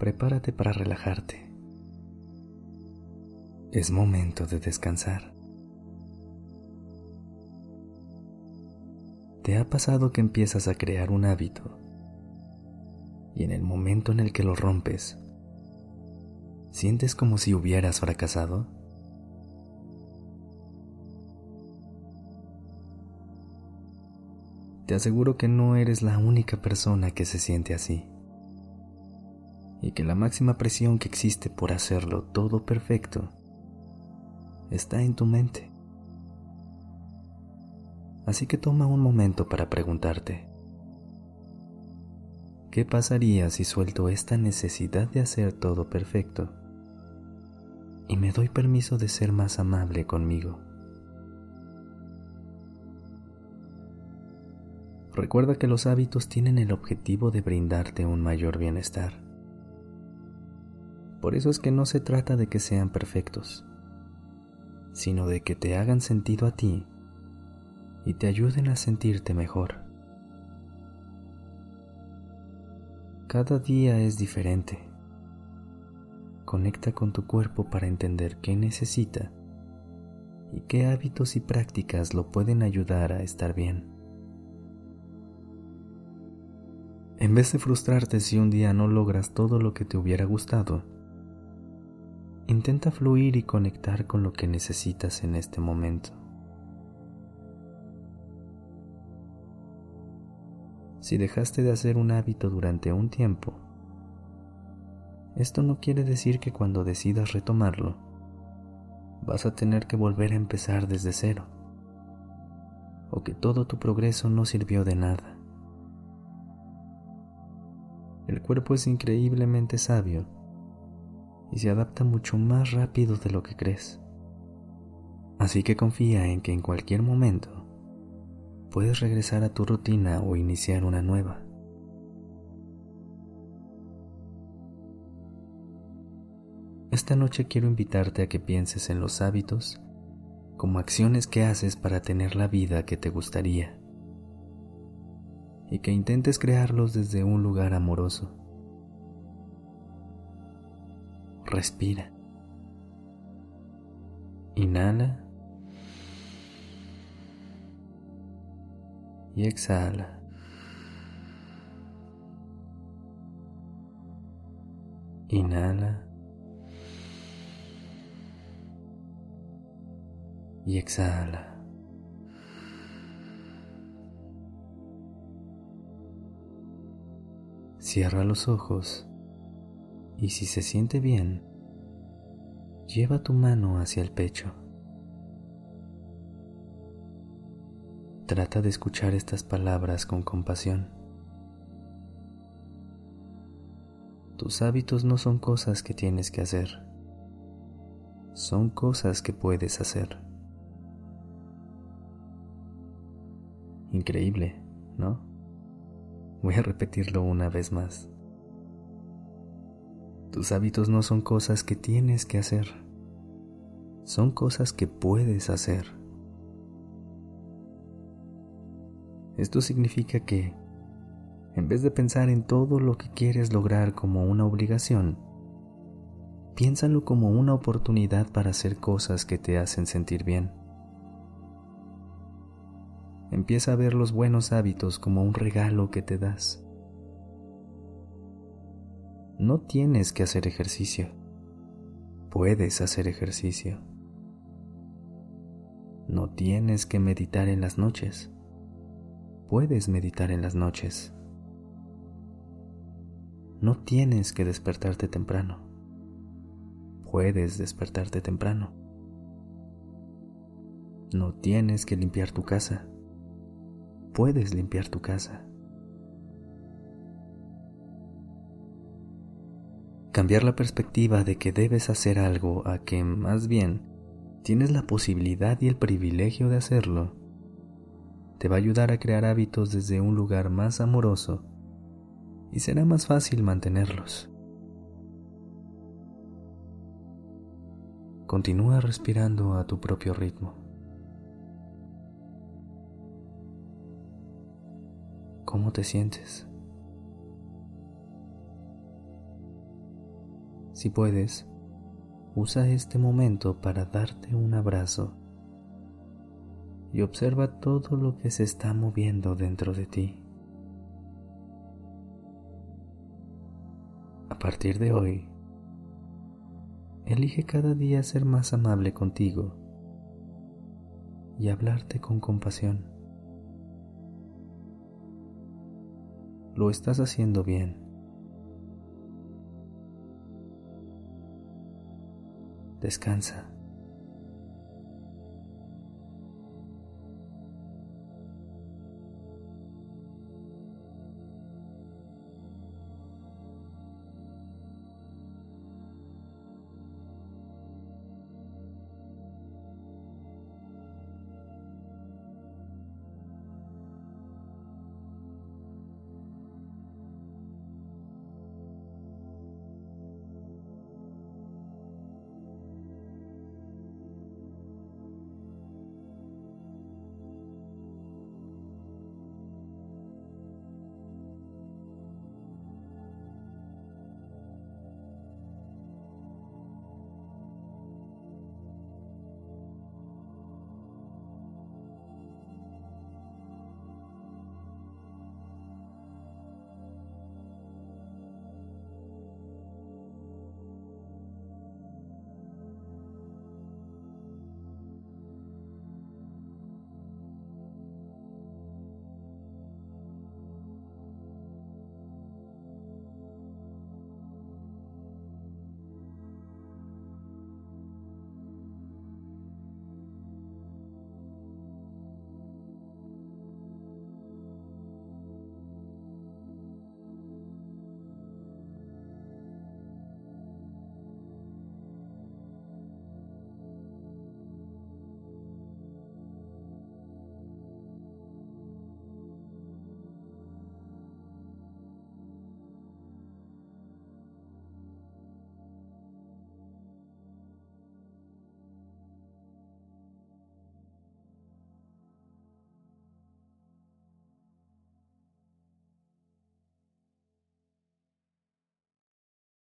Prepárate para relajarte. Es momento de descansar. ¿Te ha pasado que empiezas a crear un hábito y en el momento en el que lo rompes, sientes como si hubieras fracasado? Te aseguro que no eres la única persona que se siente así y que la máxima presión que existe por hacerlo todo perfecto está en tu mente. Así que toma un momento para preguntarte, ¿qué pasaría si suelto esta necesidad de hacer todo perfecto y me doy permiso de ser más amable conmigo? Recuerda que los hábitos tienen el objetivo de brindarte un mayor bienestar. Por eso es que no se trata de que sean perfectos, sino de que te hagan sentido a ti y te ayuden a sentirte mejor. Cada día es diferente. Conecta con tu cuerpo para entender qué necesita y qué hábitos y prácticas lo pueden ayudar a estar bien. En vez de frustrarte si un día no logras todo lo que te hubiera gustado, intenta fluir y conectar con lo que necesitas en este momento. Si dejaste de hacer un hábito durante un tiempo, esto no quiere decir que cuando decidas retomarlo, vas a tener que volver a empezar desde cero, o que todo tu progreso no sirvió de nada. El cuerpo es increíblemente sabio y se adapta mucho más rápido de lo que crees. Así que confía en que en cualquier momento puedes regresar a tu rutina o iniciar una nueva. Esta noche quiero invitarte a que pienses en los hábitos como acciones que haces para tener la vida que te gustaría y que intentes crearlos desde un lugar amoroso. Respira. Inhala. Y exhala. Inhala. Y exhala. Cierra los ojos y si se siente bien, lleva tu mano hacia el pecho. Trata de escuchar estas palabras con compasión. Tus hábitos no son cosas que tienes que hacer, son cosas que puedes hacer. Increíble, ¿no? Voy a repetirlo una vez más. Tus hábitos no son cosas que tienes que hacer, son cosas que puedes hacer. Esto significa que, en vez de pensar en todo lo que quieres lograr como una obligación, piénsalo como una oportunidad para hacer cosas que te hacen sentir bien. Empieza a ver los buenos hábitos como un regalo que te das. No tienes que hacer ejercicio. Puedes hacer ejercicio. No tienes que meditar en las noches. Puedes meditar en las noches. No tienes que despertarte temprano. Puedes despertarte temprano. No tienes que limpiar tu casa puedes limpiar tu casa. Cambiar la perspectiva de que debes hacer algo a que más bien tienes la posibilidad y el privilegio de hacerlo, te va a ayudar a crear hábitos desde un lugar más amoroso y será más fácil mantenerlos. Continúa respirando a tu propio ritmo. ¿Cómo te sientes? Si puedes, usa este momento para darte un abrazo y observa todo lo que se está moviendo dentro de ti. A partir de hoy, elige cada día ser más amable contigo y hablarte con compasión. Lo estás haciendo bien. Descansa.